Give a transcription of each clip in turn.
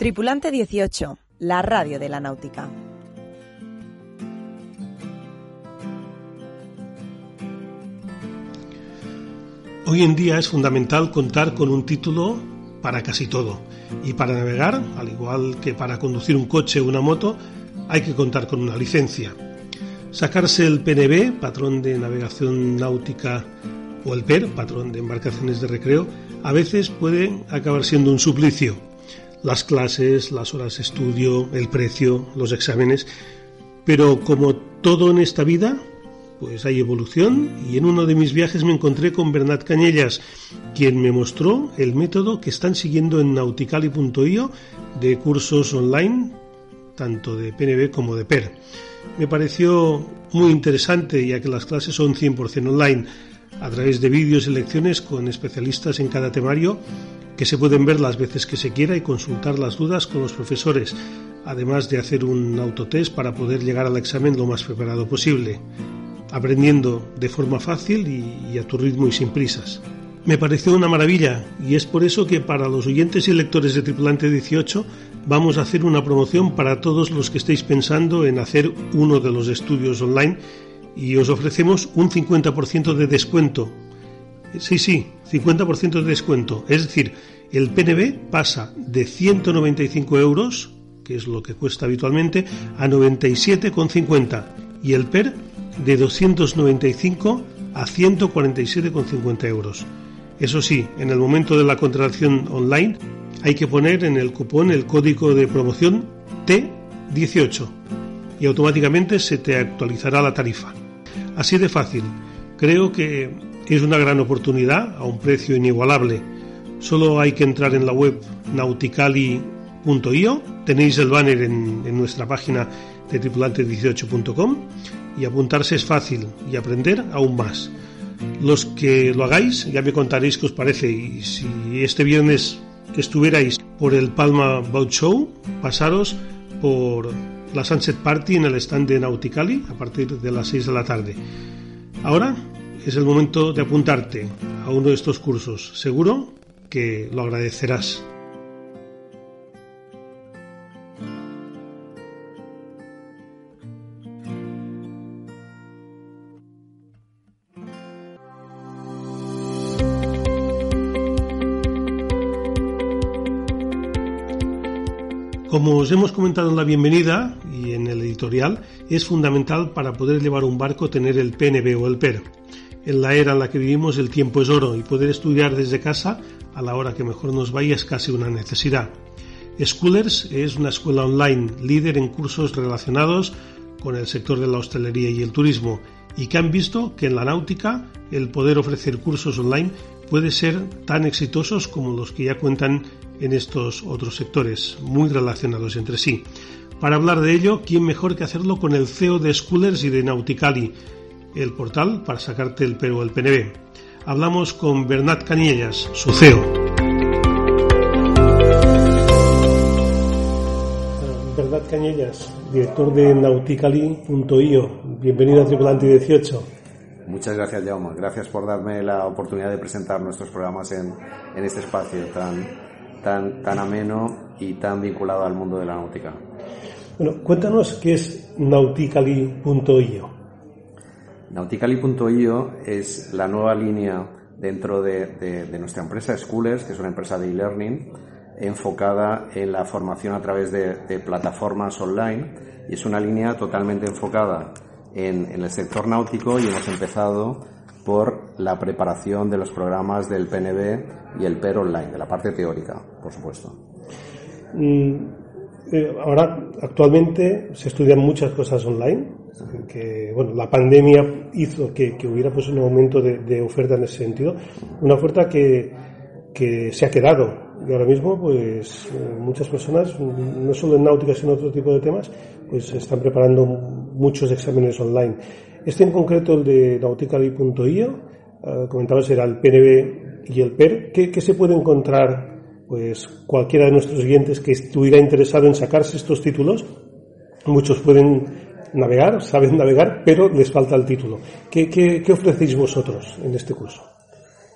Tripulante 18, la radio de la náutica. Hoy en día es fundamental contar con un título para casi todo. Y para navegar, al igual que para conducir un coche o una moto, hay que contar con una licencia. Sacarse el PNB, patrón de navegación náutica, o el PER, patrón de embarcaciones de recreo, a veces puede acabar siendo un suplicio las clases, las horas de estudio, el precio, los exámenes, pero como todo en esta vida, pues hay evolución y en uno de mis viajes me encontré con Bernat Cañellas, quien me mostró el método que están siguiendo en nauticali.io de cursos online, tanto de PNB como de PER. Me pareció muy interesante ya que las clases son 100% online, a través de vídeos y lecciones con especialistas en cada temario que se pueden ver las veces que se quiera y consultar las dudas con los profesores, además de hacer un autotest para poder llegar al examen lo más preparado posible, aprendiendo de forma fácil y, a tu ritmo y sin prisas. Me pareció una maravilla y es por eso que para los oyentes y lectores de Tripulante 18 vamos a hacer una promoción para todos los que estéis pensando en hacer uno de los estudios online y os ofrecemos un 50% de descuento Sí, sí, 50% de descuento. Es decir, el PNB pasa de 195 euros, que es lo que cuesta habitualmente, a 97,50 y el PER de 295 a 147,50 euros. Eso sí, en el momento de la contratación online hay que poner en el cupón el código de promoción T18 y automáticamente se te actualizará la tarifa. Así de fácil. Creo que es una gran oportunidad a un precio inigualable. Solo hay que entrar en la web nauticali.io, tenéis el banner en, nuestra página de tripulante18.com y apuntarse es fácil y aprender aún más. Los que lo hagáis ya me contaréis qué os parece y si este viernes estuvierais por el Palma Boat Show, pasaros por la Sunset Party en el stand de Nauticali a partir de las 6 de la tarde. Ahora es el momento de apuntarte a uno de estos cursos. Seguro que lo agradecerás. Como os hemos comentado en la bienvenida y en el editorial, es fundamental para poder llevar un barco tener el PNB o el PER en la era en la que vivimos el tiempo es oro y poder estudiar desde casa a la hora que mejor nos vaya es casi una necesidad. Schoolers es una escuela online líder en cursos relacionados con el sector de la hostelería y el turismo y que han visto que en la náutica el poder ofrecer cursos online puede ser tan exitosos como los que ya cuentan en estos otros sectores, muy relacionados entre sí. Para hablar de ello, ¿quién mejor que hacerlo con el CEO de Schoolers y de Nauticali, el portal para sacarte el pero el PNB. Hablamos con Bernat Canillas, su CEO. Bernat Cañellas, director de nauticali.io. Bienvenido a Tripulante 18. Muchas gracias, Jaume. Gracias por darme la oportunidad de presentar nuestros programas en, en este espacio tan, tan, tan ameno y tan vinculado al mundo de la náutica. Bueno, cuéntanos qué es nauticali.io. Nauticali.io es la nueva línea dentro de, nuestra empresa Schoolers, que es una empresa de e-learning enfocada en la formación a través de, plataformas online y es una línea totalmente enfocada en, el sector náutico y hemos empezado por la preparación de los programas del PNB y el PER online, de la parte teórica, por supuesto. Mm, eh, ahora, actualmente se estudian muchas cosas online que bueno, la pandemia hizo que, hubiera pues un aumento de, oferta en ese sentido, una oferta que, que se ha quedado y ahora mismo pues eh, muchas personas, no solo en náutica sino en otro tipo de temas, pues están preparando muchos exámenes online. Este en concreto, el de nautically.io, eh, comentabas era el PNB y el PER. ¿Qué, ¿Qué, se puede encontrar pues cualquiera de nuestros siguientes que estuviera interesado en sacarse estos títulos? Muchos pueden navegar, saben navegar, pero les falta el título. ¿Qué, qué, qué ofrecéis vosotros en este curso?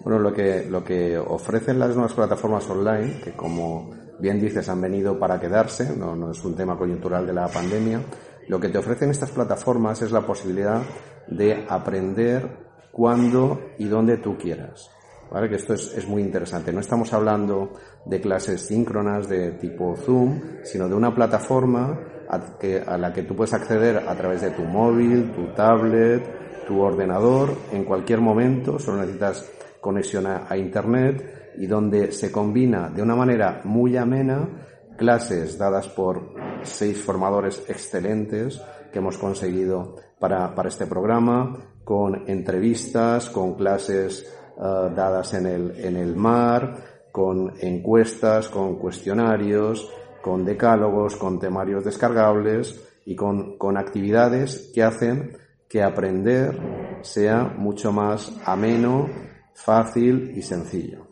Bueno, lo que, lo que ofrecen las nuevas plataformas online, que como bien dices han venido para quedarse, no, no es un tema coyuntural de la pandemia, lo que te ofrecen estas plataformas es la posibilidad de aprender cuando y donde tú quieras. ¿Vale? Que esto es, es, muy interesante. No estamos hablando de clases síncronas de tipo Zoom, sino de una plataforma a, la que tú puedes acceder a través de tu móvil, tu tablet, tu ordenador, en cualquier momento. Solo necesitas conexión a, Internet y donde se combina de una manera muy amena clases dadas por seis formadores excelentes que hemos conseguido para, para este programa, con entrevistas, con clases uh, dadas en el, en el mar, con encuestas, con cuestionarios, con decálogos, con temarios descargables y con, con actividades que hacen que aprender sea mucho más ameno, fácil y sencillo.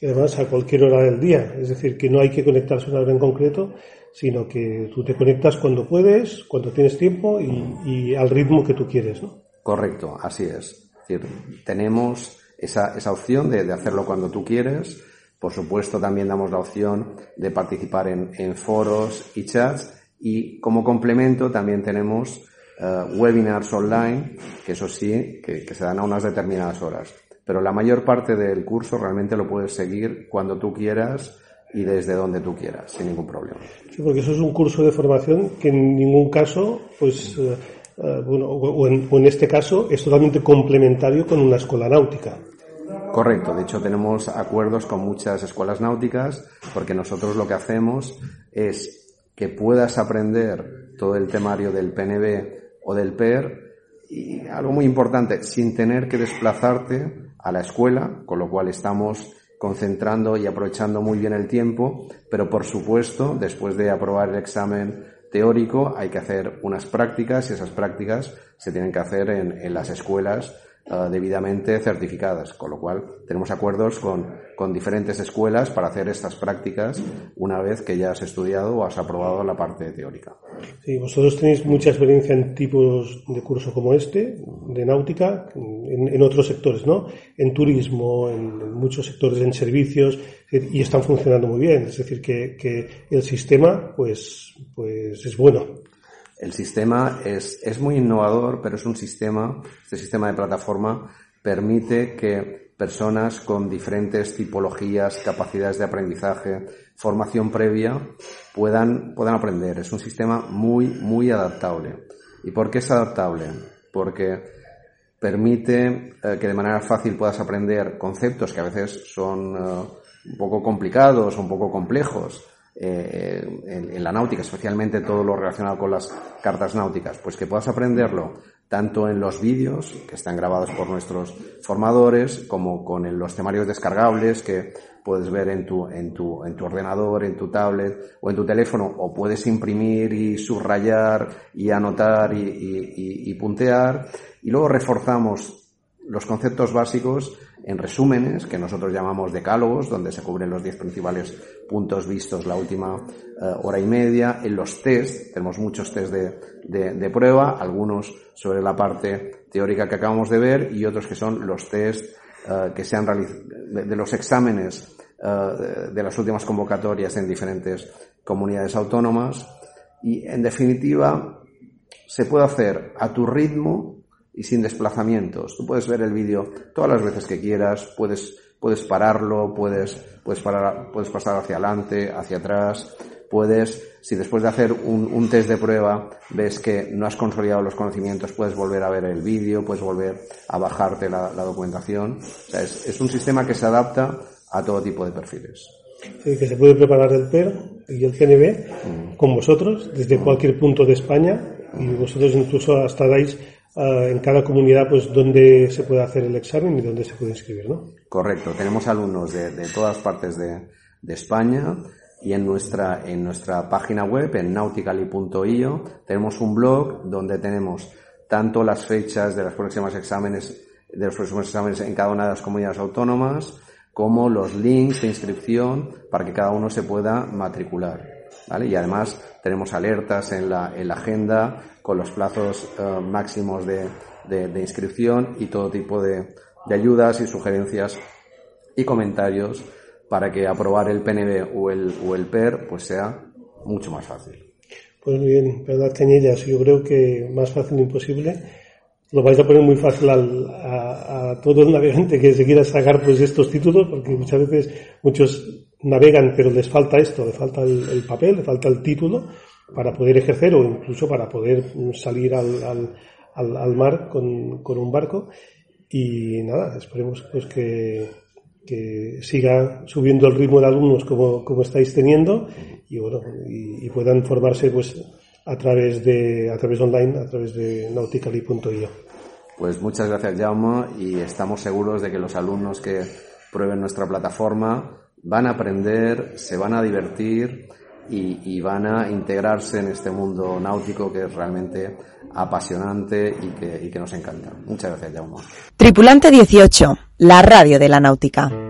Y además a cualquier hora del día, es decir, que no hay que conectarse a una hora en concreto, sino que tú te conectas cuando puedes, cuando tienes tiempo y, y al ritmo que tú quieres, ¿no? Correcto, así es. es decir, tenemos esa, esa opción de, de, hacerlo cuando tú quieres. Por supuesto, también damos la opción de participar en, foros y chats. Y como complemento también tenemos uh, webinars online, que eso sí, que, se dan a unas determinadas horas. Pero la mayor parte del curso realmente lo puedes seguir cuando tú quieras y desde donde tú quieras, sin ningún problema. Sí, porque eso es un curso de formación que en ningún caso, pues, uh, uh, bueno, o en, o en, este caso, es totalmente complementario con una escuela náutica. Correcto, de hecho tenemos acuerdos con muchas escuelas náuticas porque nosotros lo que hacemos es que puedas aprender todo el temario del PNB o del PER y algo muy importante, sin tener que desplazarte a la escuela, con lo cual estamos concentrando y aprovechando muy bien el tiempo, pero por supuesto, después de aprobar el examen teórico, hay que hacer unas prácticas y esas prácticas se tienen que hacer en, en las escuelas uh, debidamente certificadas, con lo cual tenemos acuerdos con, con, diferentes escuelas para hacer estas prácticas una vez que ya has estudiado o has aprobado la parte teórica. Sí, vosotros tenéis mucha experiencia en tipos de curso como este, de náutica, en, en otros sectores, ¿no? En turismo, en, en, muchos sectores, en servicios, y están funcionando muy bien. Es decir, que, que el sistema, pues, pues es bueno. El sistema es, es muy innovador, pero es un sistema, este sistema de plataforma permite que personas con diferentes tipologías, capacidades de aprendizaje, formación previa, puedan, puedan aprender. Es un sistema muy, muy adaptable. ¿Y por qué es adaptable? Porque permite eh, que de manera fácil puedas aprender conceptos que a veces son eh, un poco complicados, un poco complejos, eh, en, la náutica, especialmente todo lo relacionado con las cartas náuticas, pues que puedas aprenderlo tanto en los vídeos que están grabados por nuestros formadores, como con los temarios descargables que puedes ver en tu, en, tu, en tu ordenador, en tu tablet o en tu teléfono, o puedes imprimir y subrayar y anotar y, y, y puntear. Y luego reforzamos los conceptos básicos en resúmenes, que nosotros llamamos decálogos, donde se cubren los diez principales puntos vistos la última uh, hora y media. En los test, tenemos muchos test de, de, de, prueba, algunos sobre la parte teórica que acabamos de ver y otros que son los test uh, que se han realizado, de, los exámenes de, de las últimas convocatorias en diferentes comunidades autónomas. Y, en definitiva, se puede hacer a tu ritmo y sin desplazamientos. Tú puedes ver el vídeo todas las veces que quieras, puedes, puedes pararlo, puedes, puedes, parar, puedes pasar hacia adelante, hacia atrás, puedes, si después de hacer un, un, test de prueba ves que no has consolidado los conocimientos, puedes volver a ver el vídeo, puedes volver a bajarte la, la documentación. O sea, es, es, un sistema que se adapta a todo tipo de perfiles. Sí, que se puede preparar el PER y el CNB mm. con vosotros desde cualquier punto de España y vosotros incluso hasta dais en cada comunidad pues dónde se puede hacer el examen y dónde se puede inscribir, ¿no? Correcto, tenemos alumnos de, todas partes de, España y en nuestra, en nuestra página web, en nautically.io, tenemos un blog donde tenemos tanto las fechas de los próximos exámenes, de los próximos exámenes en cada una de las comunidades autónomas, como los links de inscripción para que cada uno se pueda matricular. ¿vale? Y además tenemos alertas en la, en la agenda con los plazos eh, máximos de, de, inscripción y todo tipo de, de ayudas y sugerencias y comentarios para que aprobar el PNB o el, o el PER pues sea mucho más fácil. Pues bien, verdad, Cañellas, yo creo que más fácil imposible. Lo vais a poner muy fácil al, a, a, todo el navegante que se quiera sacar pues estos títulos, porque muchas veces muchos navegan pero les falta esto, les falta el, el papel, les falta el título para poder ejercer o incluso para poder salir al, al, al, al mar con, con un barco. Y nada, esperemos pues que, que siga subiendo el ritmo de alumnos como, como estáis teniendo y bueno y, y, puedan formarse pues a través de a través online a través de nautically.io pues muchas gracias Jaume y estamos seguros de que los alumnos que prueben nuestra plataforma van a aprender se van a divertir y, y van a integrarse en este mundo náutico que es realmente apasionante y que, y que nos encanta. Muchas gracias, Jaume. Tripulante 18, la radio de la náutica.